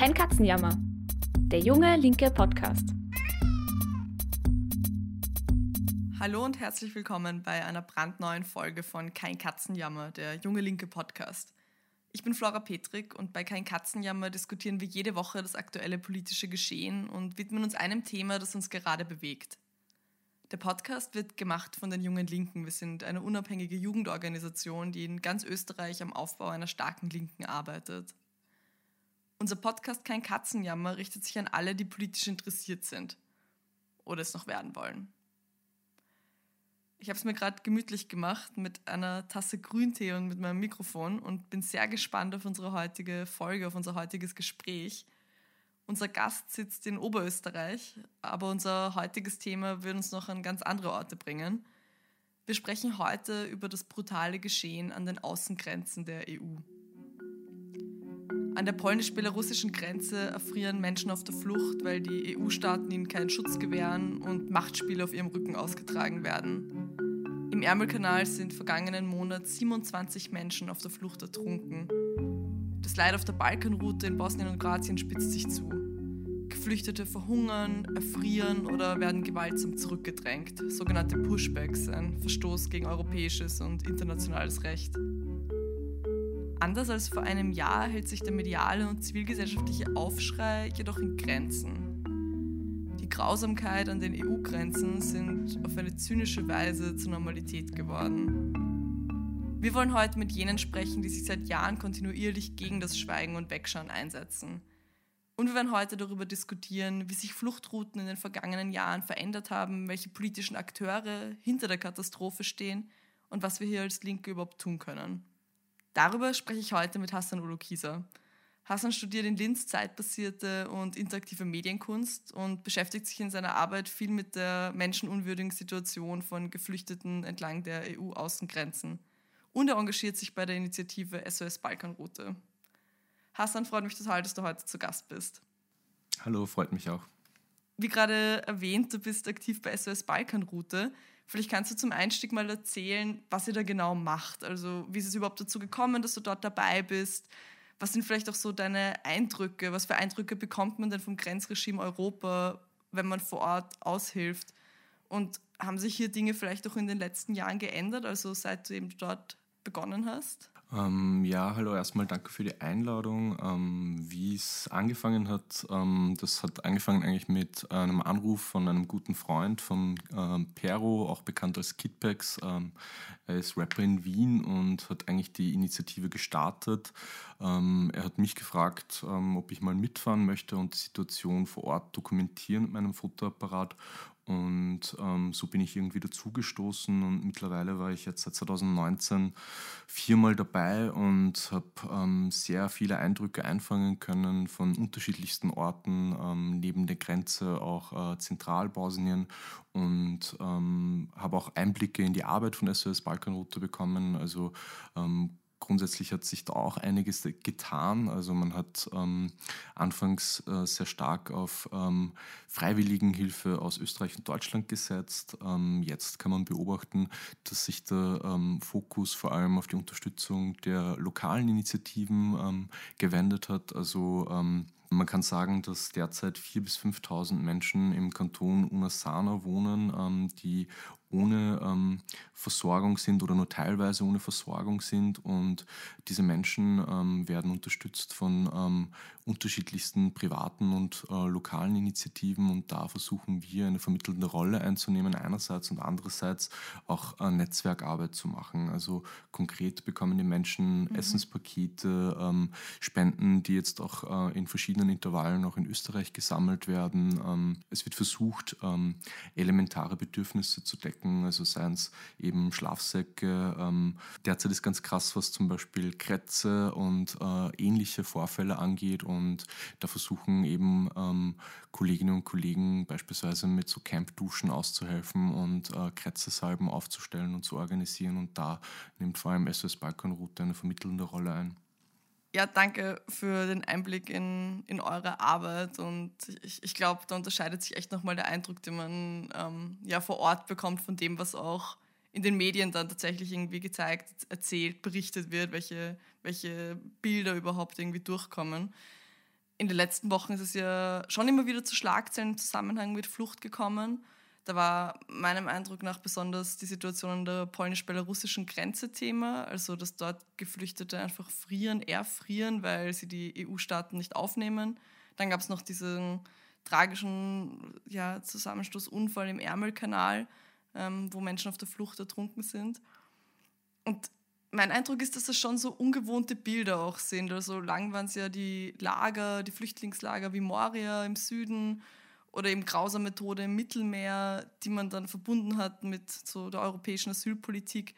Kein Katzenjammer. Der junge linke Podcast. Hallo und herzlich willkommen bei einer brandneuen Folge von Kein Katzenjammer, der junge linke Podcast. Ich bin Flora Petrik und bei Kein Katzenjammer diskutieren wir jede Woche das aktuelle politische Geschehen und widmen uns einem Thema, das uns gerade bewegt. Der Podcast wird gemacht von den Jungen Linken. Wir sind eine unabhängige Jugendorganisation, die in ganz Österreich am Aufbau einer starken Linken arbeitet. Unser Podcast Kein Katzenjammer richtet sich an alle, die politisch interessiert sind oder es noch werden wollen. Ich habe es mir gerade gemütlich gemacht mit einer Tasse Grüntee und mit meinem Mikrofon und bin sehr gespannt auf unsere heutige Folge, auf unser heutiges Gespräch. Unser Gast sitzt in Oberösterreich, aber unser heutiges Thema wird uns noch an ganz andere Orte bringen. Wir sprechen heute über das brutale Geschehen an den Außengrenzen der EU. An der polnisch-belarussischen Grenze erfrieren Menschen auf der Flucht, weil die EU-Staaten ihnen keinen Schutz gewähren und Machtspiele auf ihrem Rücken ausgetragen werden. Im Ärmelkanal sind vergangenen Monat 27 Menschen auf der Flucht ertrunken. Das Leid auf der Balkanroute in Bosnien und Kroatien spitzt sich zu. Geflüchtete verhungern, erfrieren oder werden gewaltsam zurückgedrängt. Sogenannte Pushbacks, ein Verstoß gegen europäisches und internationales Recht. Anders als vor einem Jahr hält sich der mediale und zivilgesellschaftliche Aufschrei jedoch in Grenzen. Die Grausamkeit an den EU-Grenzen sind auf eine zynische Weise zur Normalität geworden. Wir wollen heute mit jenen sprechen, die sich seit Jahren kontinuierlich gegen das Schweigen und Wegschauen einsetzen. Und wir werden heute darüber diskutieren, wie sich Fluchtrouten in den vergangenen Jahren verändert haben, welche politischen Akteure hinter der Katastrophe stehen und was wir hier als Linke überhaupt tun können. Darüber spreche ich heute mit Hassan Ulukisa. Hassan studiert in Linz zeitbasierte und interaktive Medienkunst und beschäftigt sich in seiner Arbeit viel mit der menschenunwürdigen Situation von Geflüchteten entlang der EU-Außengrenzen und er engagiert sich bei der Initiative SOS Balkanroute. Hassan, freut mich total, dass du heute zu Gast bist. Hallo, freut mich auch. Wie gerade erwähnt, du bist aktiv bei SOS Balkanroute. Vielleicht kannst du zum Einstieg mal erzählen, was ihr da genau macht. Also wie ist es überhaupt dazu gekommen, dass du dort dabei bist? Was sind vielleicht auch so deine Eindrücke? Was für Eindrücke bekommt man denn vom Grenzregime Europa, wenn man vor Ort aushilft? Und haben sich hier Dinge vielleicht auch in den letzten Jahren geändert, also seit du eben dort begonnen hast? Ähm, ja, hallo, erstmal danke für die Einladung. Ähm, wie es angefangen hat, ähm, das hat angefangen eigentlich mit einem Anruf von einem guten Freund von ähm, Pero, auch bekannt als Kidpacks. Ähm, er ist Rapper in Wien und hat eigentlich die Initiative gestartet. Ähm, er hat mich gefragt, ob ich mal mitfahren möchte und die Situation vor Ort dokumentieren mit meinem Fotoapparat. Und ähm, so bin ich irgendwie dazugestoßen und mittlerweile war ich jetzt seit 2019 viermal dabei und habe ähm, sehr viele Eindrücke einfangen können von unterschiedlichsten Orten, ähm, neben der Grenze auch äh, Zentralbosnien und ähm, habe auch Einblicke in die Arbeit von SOS Balkanroute bekommen. Also ähm, grundsätzlich hat sich da auch einiges getan. Also man hat ähm, anfangs äh, sehr stark auf ähm, Freiwilligenhilfe aus Österreich und Deutschland gesetzt. Ähm, jetzt kann man beobachten, dass sich der ähm, Fokus vor allem auf die Unterstützung der lokalen Initiativen ähm, gewendet hat. Also ähm, man kann sagen, dass derzeit 4.000 bis 5.000 Menschen im Kanton Unasana wohnen, die ohne ähm, Versorgung sind oder nur teilweise ohne Versorgung sind. Und diese Menschen ähm, werden unterstützt von ähm, unterschiedlichsten privaten und äh, lokalen Initiativen. Und da versuchen wir eine vermittelnde Rolle einzunehmen einerseits und andererseits auch äh, Netzwerkarbeit zu machen. Also konkret bekommen die Menschen mhm. Essenspakete, ähm, Spenden, die jetzt auch äh, in verschiedenen Intervallen auch in Österreich gesammelt werden. Ähm, es wird versucht, ähm, elementare Bedürfnisse zu decken Decken, also seien es eben Schlafsäcke. Ähm, derzeit ist ganz krass, was zum Beispiel Krätze und äh, ähnliche Vorfälle angeht und da versuchen eben ähm, Kolleginnen und Kollegen beispielsweise mit so Campduschen auszuhelfen und äh, Krätzesalben aufzustellen und zu organisieren und da nimmt vor allem SOS Balkanroute eine vermittelnde Rolle ein. Ja, danke für den Einblick in, in eure Arbeit und ich, ich glaube, da unterscheidet sich echt nochmal der Eindruck, den man ähm, ja vor Ort bekommt von dem, was auch in den Medien dann tatsächlich irgendwie gezeigt, erzählt, berichtet wird, welche, welche Bilder überhaupt irgendwie durchkommen. in den letzten Wochen ist es ja schon immer wieder zu Schlagzeilen im Zusammenhang mit Flucht gekommen. Da war meinem Eindruck nach besonders die Situation an der polnisch-belarussischen Grenze Thema, also dass dort Geflüchtete einfach frieren, erfrieren, weil sie die EU-Staaten nicht aufnehmen. Dann gab es noch diesen tragischen ja, Zusammenstoßunfall im Ärmelkanal, ähm, wo Menschen auf der Flucht ertrunken sind. Und mein Eindruck ist, dass das schon so ungewohnte Bilder auch sind. Also lang waren es ja die Lager, die Flüchtlingslager wie Moria im Süden oder eben grausame Tode im Mittelmeer, die man dann verbunden hat mit so der europäischen Asylpolitik.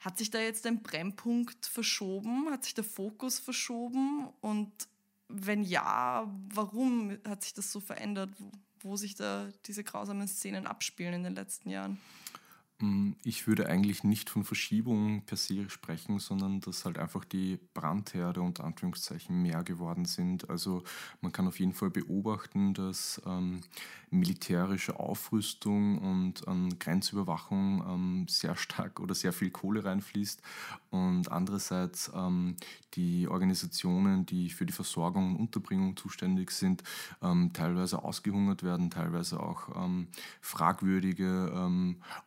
Hat sich da jetzt ein Brennpunkt verschoben? Hat sich der Fokus verschoben? Und wenn ja, warum hat sich das so verändert? Wo sich da diese grausamen Szenen abspielen in den letzten Jahren? Mm, ich würde eigentlich nicht von Verschiebung per se sprechen, sondern dass halt einfach die Brandherde unter Anführungszeichen mehr geworden sind. Also man kann auf jeden Fall beobachten, dass ähm, militärische Aufrüstung und ähm, Grenzüberwachung ähm, sehr stark oder sehr viel Kohle reinfließt und andererseits ähm, die Organisationen, die für die Versorgung und Unterbringung zuständig sind, ähm, teilweise ausgehungert werden, teilweise auch ähm, fragwürdige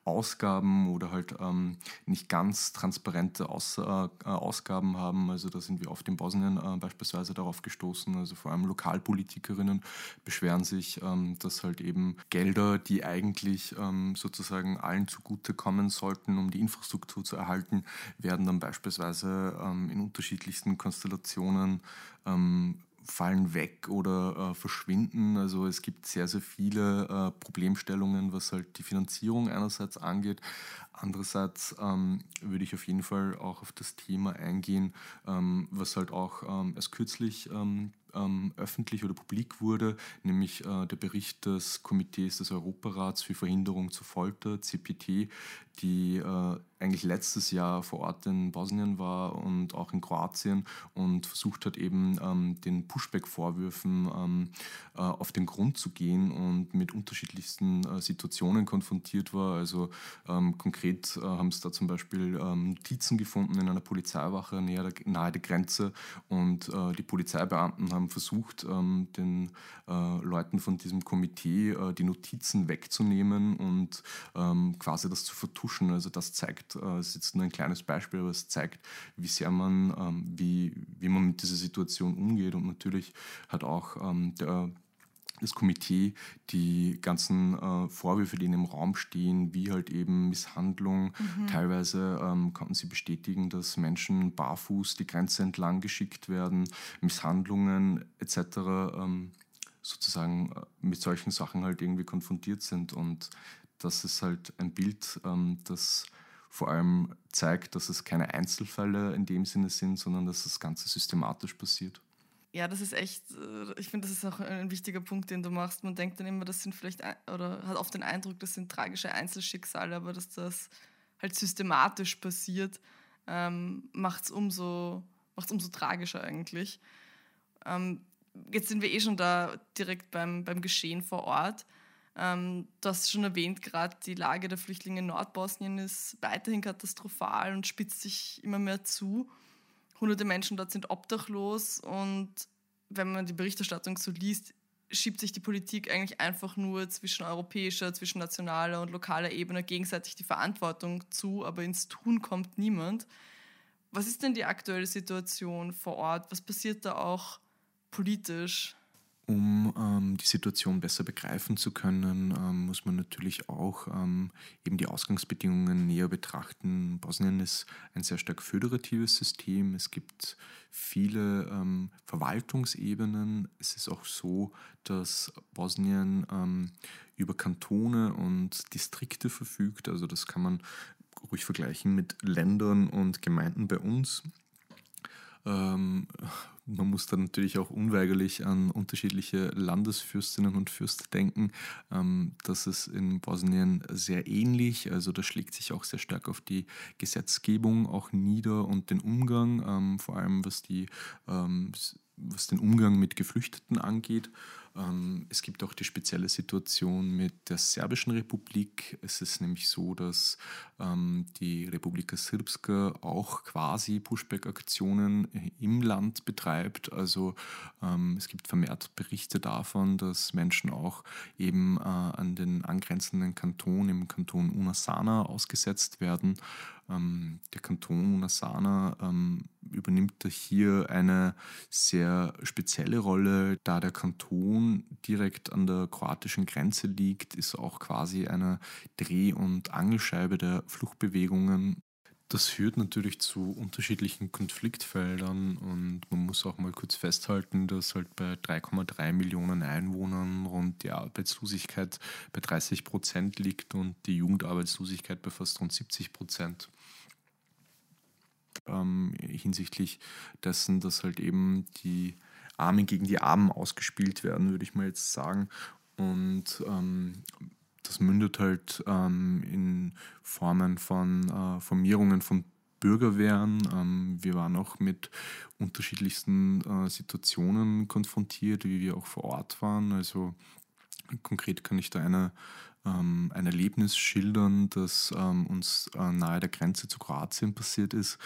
Ausgaben Ausgaben oder halt ähm, nicht ganz transparente Aus, äh, Ausgaben haben. Also da sind wir oft in Bosnien äh, beispielsweise darauf gestoßen. Also vor allem Lokalpolitikerinnen beschweren sich, ähm, dass halt eben Gelder, die eigentlich ähm, sozusagen allen zugute kommen sollten, um die Infrastruktur zu erhalten, werden dann beispielsweise ähm, in unterschiedlichsten Konstellationen ähm, fallen weg oder äh, verschwinden. Also es gibt sehr, sehr viele äh, Problemstellungen, was halt die Finanzierung einerseits angeht. Andererseits ähm, würde ich auf jeden Fall auch auf das Thema eingehen, ähm, was halt auch ähm, erst kürzlich ähm, ähm, öffentlich oder publik wurde, nämlich äh, der Bericht des Komitees des Europarats für Verhinderung zu Folter, CPT, die äh, eigentlich letztes Jahr vor Ort in Bosnien war und auch in Kroatien und versucht hat, eben ähm, den Pushback-Vorwürfen ähm, äh, auf den Grund zu gehen und mit unterschiedlichsten äh, Situationen konfrontiert war. Also ähm, konkret äh, haben es da zum Beispiel ähm, Notizen gefunden in einer Polizeiwache nahe der, nahe der Grenze und äh, die Polizeibeamten haben versucht, ähm, den äh, Leuten von diesem Komitee äh, die Notizen wegzunehmen und ähm, quasi das zu vertuschen. Also das zeigt, äh, es ist jetzt nur ein kleines Beispiel, aber es zeigt, wie sehr man, ähm, wie, wie man mit dieser Situation umgeht. Und natürlich hat auch ähm, der das Komitee die ganzen äh, Vorwürfe, die in dem Raum stehen, wie halt eben Misshandlung. Mhm. Teilweise ähm, konnten sie bestätigen, dass Menschen barfuß die Grenze entlang geschickt werden, Misshandlungen etc. Ähm, sozusagen äh, mit solchen Sachen halt irgendwie konfrontiert sind. Und das ist halt ein Bild, ähm, das vor allem zeigt, dass es keine Einzelfälle in dem Sinne sind, sondern dass das Ganze systematisch passiert. Ja, das ist echt, äh, ich finde, das ist auch ein wichtiger Punkt, den du machst. Man denkt dann immer, das sind vielleicht, oder hat oft den Eindruck, das sind tragische Einzelschicksale, aber dass das halt systematisch passiert, ähm, macht es umso, macht's umso tragischer eigentlich. Ähm, jetzt sind wir eh schon da direkt beim, beim Geschehen vor Ort. Ähm, du hast schon erwähnt, gerade die Lage der Flüchtlinge in Nordbosnien ist weiterhin katastrophal und spitzt sich immer mehr zu hunderte Menschen dort sind obdachlos und wenn man die Berichterstattung so liest, schiebt sich die Politik eigentlich einfach nur zwischen europäischer, zwischen nationaler und lokaler Ebene gegenseitig die Verantwortung zu, aber ins Tun kommt niemand. Was ist denn die aktuelle Situation vor Ort? Was passiert da auch politisch? Um ähm, die Situation besser begreifen zu können, ähm, muss man natürlich auch ähm, eben die Ausgangsbedingungen näher betrachten. Bosnien ist ein sehr stark föderatives System. Es gibt viele ähm, Verwaltungsebenen. Es ist auch so, dass Bosnien ähm, über Kantone und Distrikte verfügt. Also das kann man ruhig vergleichen mit Ländern und Gemeinden bei uns. Ähm, man muss dann natürlich auch unweigerlich an unterschiedliche Landesfürstinnen und Fürsten denken. Ähm, das ist in Bosnien sehr ähnlich. Also das schlägt sich auch sehr stark auf die Gesetzgebung auch nieder und den Umgang, ähm, vor allem was die was den Umgang mit Geflüchteten angeht. Ähm, es gibt auch die spezielle Situation mit der Serbischen Republik. Es ist nämlich so, dass ähm, die Republika Srpska auch quasi Pushback-Aktionen im Land betreibt. Also ähm, es gibt vermehrt Berichte davon, dass Menschen auch eben äh, an den angrenzenden Kanton, im Kanton Unasana, ausgesetzt werden. Der Kanton Unasana übernimmt hier eine sehr spezielle Rolle, da der Kanton direkt an der kroatischen Grenze liegt, ist auch quasi eine Dreh- und Angelscheibe der Fluchtbewegungen. Das führt natürlich zu unterschiedlichen Konfliktfeldern und man muss auch mal kurz festhalten, dass halt bei 3,3 Millionen Einwohnern rund die Arbeitslosigkeit bei 30 Prozent liegt und die Jugendarbeitslosigkeit bei fast rund 70 Prozent ähm, hinsichtlich dessen, dass halt eben die Armen gegen die Armen ausgespielt werden, würde ich mal jetzt sagen. Und ähm, das mündet halt ähm, in Formen von äh, Formierungen von Bürgerwehren. Ähm, wir waren auch mit unterschiedlichsten äh, Situationen konfrontiert, wie wir auch vor Ort waren. Also konkret kann ich da eine ähm, ein Erlebnis schildern, das ähm, uns äh, nahe der Grenze zu Kroatien passiert ist.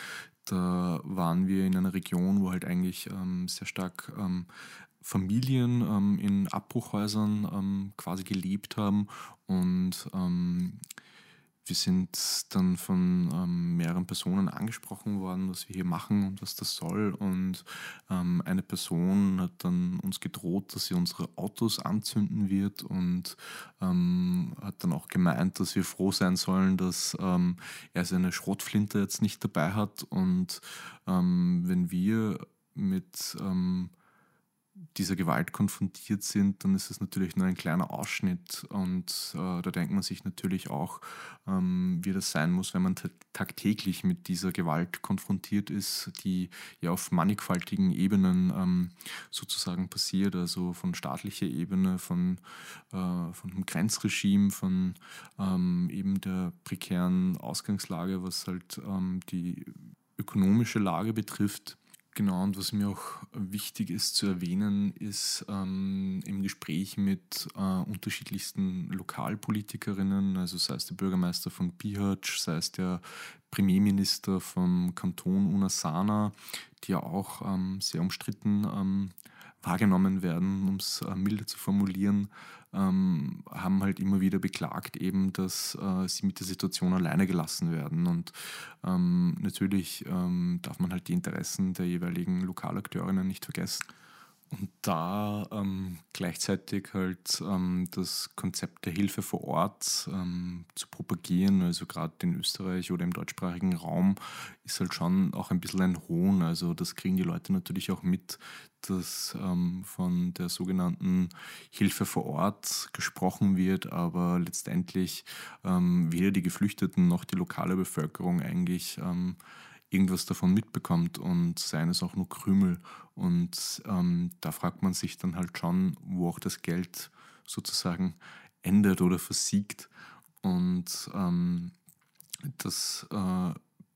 Da waren wir in einer Region, wo halt eigentlich ähm, sehr stark ähm, Familien ähm, in Abbruchhäusern ähm, quasi gelebt haben und ähm, wir sind dann von ähm, mehreren Personen angesprochen worden, was wir hier machen und was das soll. Und ähm, eine Person hat dann uns gedroht, dass sie unsere Autos anzünden wird und ähm, hat dann auch gemeint, dass wir froh sein sollen, dass ähm, er seine Schrotflinte jetzt nicht dabei hat. Und ähm, wenn wir mit ähm, dieser Gewalt konfrontiert sind, dann ist es natürlich nur ein kleiner Ausschnitt. Und äh, da denkt man sich natürlich auch, ähm, wie das sein muss, wenn man tagtäglich mit dieser Gewalt konfrontiert ist, die ja auf mannigfaltigen Ebenen ähm, sozusagen passiert, also von staatlicher Ebene, von, äh, von dem Grenzregime, von ähm, eben der prekären Ausgangslage, was halt ähm, die ökonomische Lage betrifft Genau, und was mir auch wichtig ist zu erwähnen, ist ähm, im Gespräch mit äh, unterschiedlichsten Lokalpolitikerinnen, also sei es der Bürgermeister von Bihać, sei es der Premierminister vom Kanton Unasana, die ja auch ähm, sehr umstritten ähm, wahrgenommen werden, um es äh, milder zu formulieren, ähm, haben halt immer wieder beklagt, eben, dass äh, sie mit der Situation alleine gelassen werden. Und ähm, natürlich ähm, darf man halt die Interessen der jeweiligen Lokalakteurinnen nicht vergessen. Und da ähm, gleichzeitig halt ähm, das Konzept der Hilfe vor Ort ähm, zu propagieren, also gerade in Österreich oder im deutschsprachigen Raum, ist halt schon auch ein bisschen ein Hohn. Also das kriegen die Leute natürlich auch mit, dass ähm, von der sogenannten Hilfe vor Ort gesprochen wird, aber letztendlich ähm, weder die Geflüchteten noch die lokale Bevölkerung eigentlich ähm, irgendwas davon mitbekommt und seien es auch nur Krümel. Und ähm, da fragt man sich dann halt schon, wo auch das Geld sozusagen endet oder versiegt. Und ähm, das äh,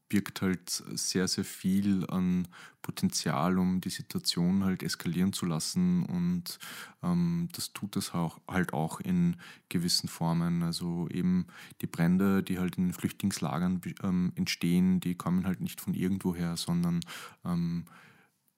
birgt halt sehr, sehr viel an Potenzial, um die Situation halt eskalieren zu lassen. Und ähm, das tut es auch, halt auch in gewissen Formen. Also eben die Brände, die halt in Flüchtlingslagern ähm, entstehen, die kommen halt nicht von irgendwoher, sondern ähm,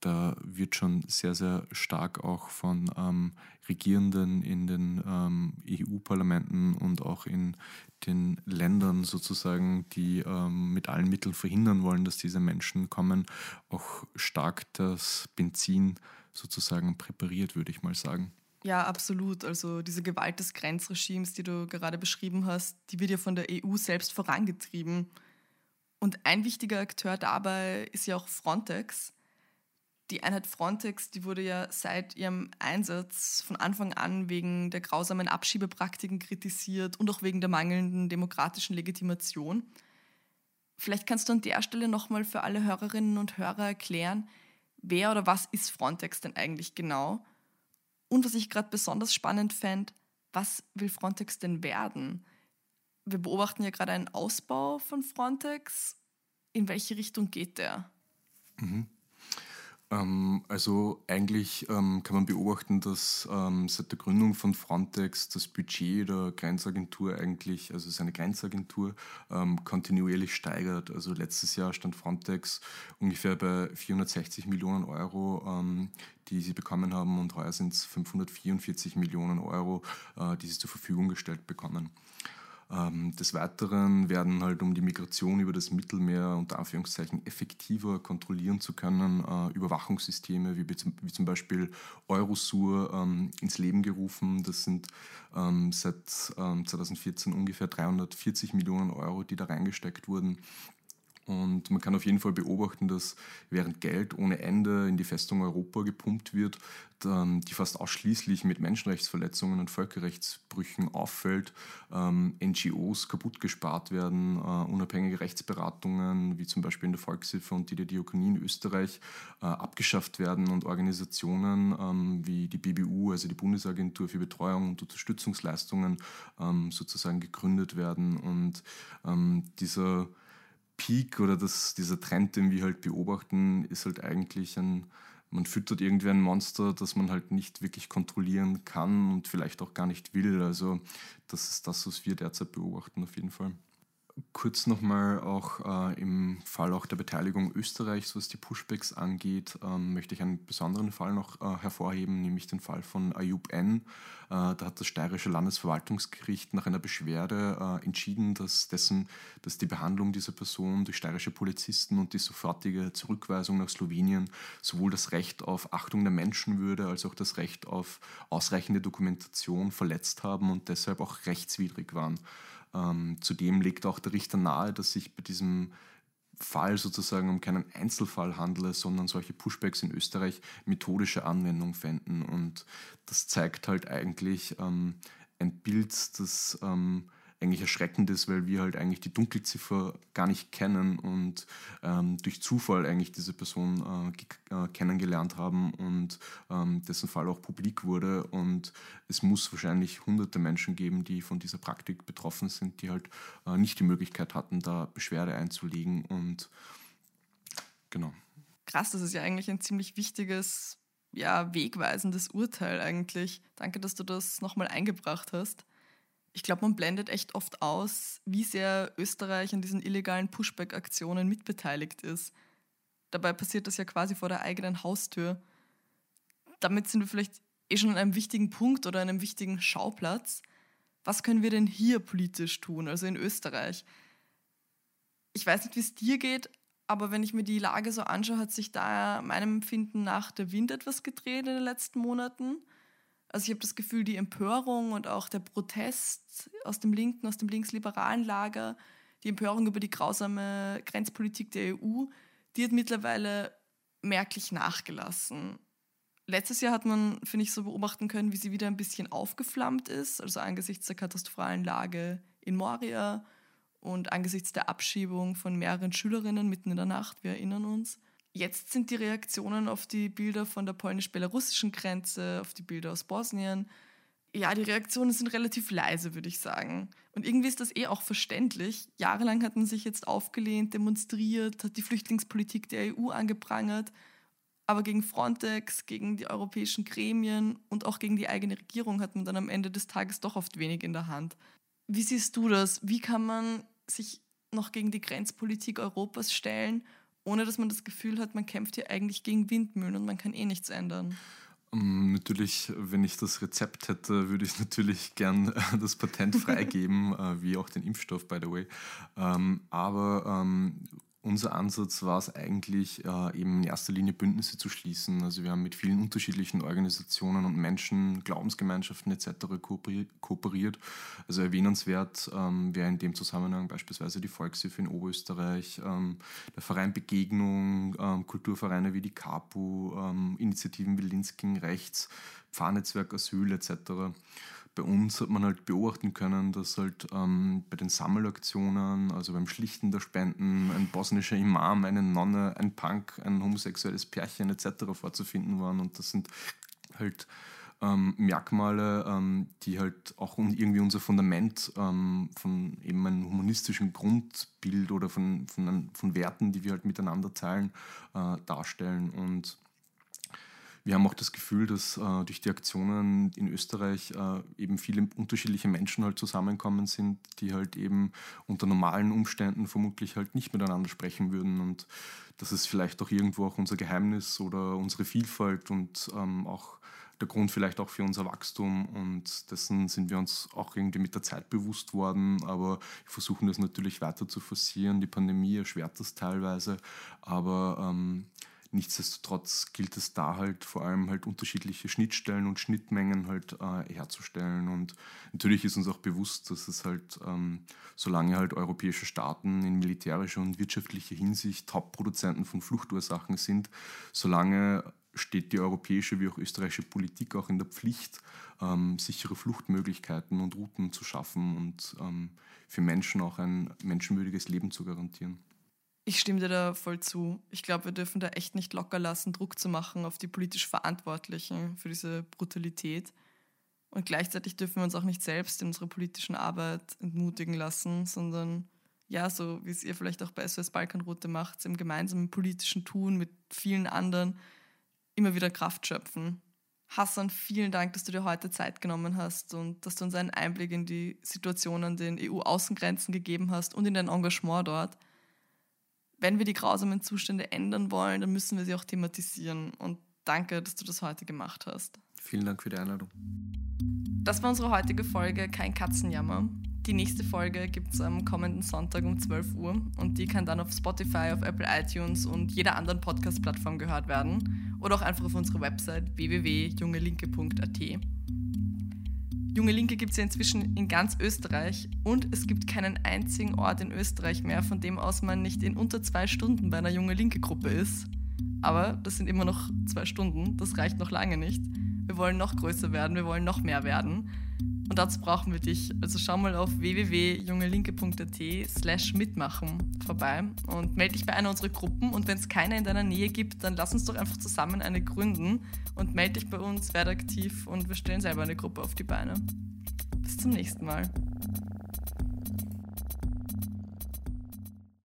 da wird schon sehr, sehr stark auch von ähm, Regierenden in den ähm, EU-Parlamenten und auch in den Ländern sozusagen, die ähm, mit allen Mitteln verhindern wollen, dass diese Menschen kommen, auch stark das Benzin sozusagen präpariert, würde ich mal sagen. Ja, absolut. Also diese Gewalt des Grenzregimes, die du gerade beschrieben hast, die wird ja von der EU selbst vorangetrieben. Und ein wichtiger Akteur dabei ist ja auch Frontex die Einheit Frontex, die wurde ja seit ihrem Einsatz von Anfang an wegen der grausamen Abschiebepraktiken kritisiert und auch wegen der mangelnden demokratischen Legitimation. Vielleicht kannst du an der Stelle nochmal für alle Hörerinnen und Hörer erklären, wer oder was ist Frontex denn eigentlich genau? Und was ich gerade besonders spannend fände, was will Frontex denn werden? Wir beobachten ja gerade einen Ausbau von Frontex. In welche Richtung geht der? Mhm. Ähm, also eigentlich ähm, kann man beobachten, dass ähm, seit der Gründung von Frontex das Budget der Grenzagentur eigentlich, also seine Grenzagentur, ähm, kontinuierlich steigert. Also letztes Jahr stand Frontex ungefähr bei 460 Millionen Euro, ähm, die sie bekommen haben und heuer sind es 544 Millionen Euro, äh, die sie zur Verfügung gestellt bekommen. Ähm, des Weiteren werden halt, um die Migration über das Mittelmeer unter Anführungszeichen effektiver kontrollieren zu können, äh, Überwachungssysteme wie, wie zum Beispiel Eurosur ähm, ins Leben gerufen. Das sind ähm, seit 2014 ungefähr 340 Millionen Euro, die da reingesteckt wurden. Und man kann auf jeden Fall beobachten, dass während Geld ohne Ende in die Festung Europa gepumpt wird, die fast ausschließlich mit Menschenrechtsverletzungen und Völkerrechtsbrüchen auffällt, ähm, NGOs kaputt gespart werden, äh, unabhängige Rechtsberatungen wie zum Beispiel in der Volkshilfe und die der Diakonie in Österreich äh, abgeschafft werden und Organisationen ähm, wie die BBU, also die Bundesagentur für Betreuung und Unterstützungsleistungen, ähm, sozusagen gegründet werden. Und dieser Peak oder das, dieser Trend, den wir halt beobachten, ist halt eigentlich ein, man füttert irgendwie ein Monster, das man halt nicht wirklich kontrollieren kann und vielleicht auch gar nicht will. Also das ist das, was wir derzeit beobachten auf jeden Fall kurz nochmal auch äh, im Fall auch der Beteiligung Österreichs, was die Pushbacks angeht, ähm, möchte ich einen besonderen Fall noch äh, hervorheben, nämlich den Fall von Ayub N. Äh, da hat das steirische Landesverwaltungsgericht nach einer Beschwerde äh, entschieden, dass, dessen, dass die Behandlung dieser Person durch steirische Polizisten und die sofortige Zurückweisung nach Slowenien sowohl das Recht auf Achtung der Menschenwürde als auch das Recht auf ausreichende Dokumentation verletzt haben und deshalb auch rechtswidrig waren. Ähm, zudem legt auch der Richter nahe, dass sich bei diesem Fall sozusagen um keinen Einzelfall handle, sondern solche Pushbacks in Österreich methodische Anwendung fänden. Und das zeigt halt eigentlich ähm, ein Bild, das ähm, eigentlich erschreckend ist, weil wir halt eigentlich die Dunkelziffer gar nicht kennen und ähm, durch Zufall eigentlich diese Person äh, äh, kennengelernt haben und ähm, dessen Fall auch publik wurde. Und es muss wahrscheinlich hunderte Menschen geben, die von dieser Praktik betroffen sind, die halt äh, nicht die Möglichkeit hatten, da Beschwerde einzulegen. Und genau. Krass, das ist ja eigentlich ein ziemlich wichtiges, ja, wegweisendes Urteil eigentlich. Danke, dass du das nochmal eingebracht hast ich glaube, man blendet echt oft aus, wie sehr Österreich an diesen illegalen Pushback-Aktionen mitbeteiligt ist. Dabei passiert das ja quasi vor der eigenen Haustür. Damit sind wir vielleicht eh schon an einem wichtigen Punkt oder einem wichtigen Schauplatz. Was können wir denn hier politisch tun, also in Österreich? Ich weiß nicht, wie es dir geht, aber wenn ich mir die Lage so anschaue, hat sich da meinem Empfinden nach der Wind etwas gedreht in den letzten Monaten. Also ich habe das Gefühl, die Empörung und auch der Protest aus dem linken, aus dem linksliberalen Lager, die Empörung über die grausame Grenzpolitik der EU, die hat mittlerweile merklich nachgelassen. Letztes Jahr hat man, finde ich, so beobachten können, wie sie wieder ein bisschen aufgeflammt ist, also angesichts der katastrophalen Lage in Moria und angesichts der Abschiebung von mehreren Schülerinnen mitten in der Nacht, wir erinnern uns. Jetzt sind die Reaktionen auf die Bilder von der polnisch-belarussischen Grenze, auf die Bilder aus Bosnien, ja, die Reaktionen sind relativ leise, würde ich sagen. Und irgendwie ist das eh auch verständlich. Jahrelang hat man sich jetzt aufgelehnt, demonstriert, hat die Flüchtlingspolitik der EU angeprangert. Aber gegen Frontex, gegen die europäischen Gremien und auch gegen die eigene Regierung hat man dann am Ende des Tages doch oft wenig in der Hand. Wie siehst du das? Wie kann man sich noch gegen die Grenzpolitik Europas stellen ohne dass man das Gefühl hat, man kämpft hier eigentlich gegen Windmühlen und man kann eh nichts ändern. Ähm, natürlich, wenn ich das Rezept hätte, würde ich natürlich gern äh, das Patent freigeben, äh, wie auch den Impfstoff, by the way. Ähm, aber ähm, unser Ansatz war es eigentlich, äh, eben in erster Linie Bündnisse zu schließen. Also wir haben mit vielen unterschiedlichen Organisationen und Menschen, Glaubensgemeinschaften etc. kooperiert. Also erwähnenswert ähm, wäre in dem Zusammenhang beispielsweise die Volkshilfe in Oberösterreich, ähm, der Verein Begegnung, ähm, Kulturvereine wie die KAPU, ähm, Initiativen wie Linsking Rechts, Pfarrnetzwerk Asyl etc bei uns hat man halt beobachten können, dass halt ähm, bei den Sammelaktionen, also beim Schlichten der Spenden, ein bosnischer Imam, eine Nonne, ein Punk, ein homosexuelles Pärchen etc. vorzufinden waren. Und das sind halt ähm, Merkmale, ähm, die halt auch irgendwie unser Fundament ähm, von eben einem humanistischen Grundbild oder von, von, von Werten, die wir halt miteinander teilen, äh, darstellen. Und wir haben auch das Gefühl, dass äh, durch die Aktionen in Österreich äh, eben viele unterschiedliche Menschen halt zusammenkommen sind, die halt eben unter normalen Umständen vermutlich halt nicht miteinander sprechen würden. Und das ist vielleicht auch irgendwo auch unser Geheimnis oder unsere Vielfalt und ähm, auch der Grund vielleicht auch für unser Wachstum und dessen sind wir uns auch irgendwie mit der Zeit bewusst worden, aber wir versuchen das natürlich weiter zu forcieren. Die Pandemie erschwert das teilweise, aber ähm, nichtsdestotrotz gilt es da halt vor allem halt unterschiedliche Schnittstellen und Schnittmengen halt äh, herzustellen und natürlich ist uns auch bewusst, dass es halt ähm, solange halt europäische Staaten in militärischer und wirtschaftlicher Hinsicht Hauptproduzenten von Fluchtursachen sind, solange steht die europäische wie auch österreichische Politik auch in der Pflicht, ähm, sichere Fluchtmöglichkeiten und Routen zu schaffen und ähm, für Menschen auch ein menschenwürdiges Leben zu garantieren. Ich stimme dir da voll zu. Ich glaube, wir dürfen da echt nicht locker lassen, Druck zu machen auf die politisch Verantwortlichen für diese Brutalität. Und gleichzeitig dürfen wir uns auch nicht selbst in unserer politischen Arbeit entmutigen lassen, sondern ja, so wie es ihr vielleicht auch bei SOS Balkanroute macht, im gemeinsamen politischen Tun mit vielen anderen immer wieder Kraft schöpfen. Hassan, vielen Dank, dass du dir heute Zeit genommen hast und dass du uns einen Einblick in die Situation an den EU-Außengrenzen gegeben hast und in dein Engagement dort. Wenn wir die grausamen Zustände ändern wollen, dann müssen wir sie auch thematisieren. Und danke, dass du das heute gemacht hast. Vielen Dank für die Einladung. Das war unsere heutige Folge Kein Katzenjammer. Die nächste Folge gibt es am kommenden Sonntag um 12 Uhr und die kann dann auf Spotify, auf Apple iTunes und jeder anderen Podcast-Plattform gehört werden oder auch einfach auf unserer Website www.jungelinke.at. Junge Linke gibt es ja inzwischen in ganz Österreich und es gibt keinen einzigen Ort in Österreich mehr, von dem aus man nicht in unter zwei Stunden bei einer Junge Linke Gruppe ist. Aber das sind immer noch zwei Stunden, das reicht noch lange nicht. Wir wollen noch größer werden, wir wollen noch mehr werden. Und dazu brauchen wir dich. Also schau mal auf www.jungelinke.at slash mitmachen vorbei und melde dich bei einer unserer Gruppen. Und wenn es keine in deiner Nähe gibt, dann lass uns doch einfach zusammen eine gründen und melde dich bei uns, werde aktiv und wir stellen selber eine Gruppe auf die Beine. Bis zum nächsten Mal.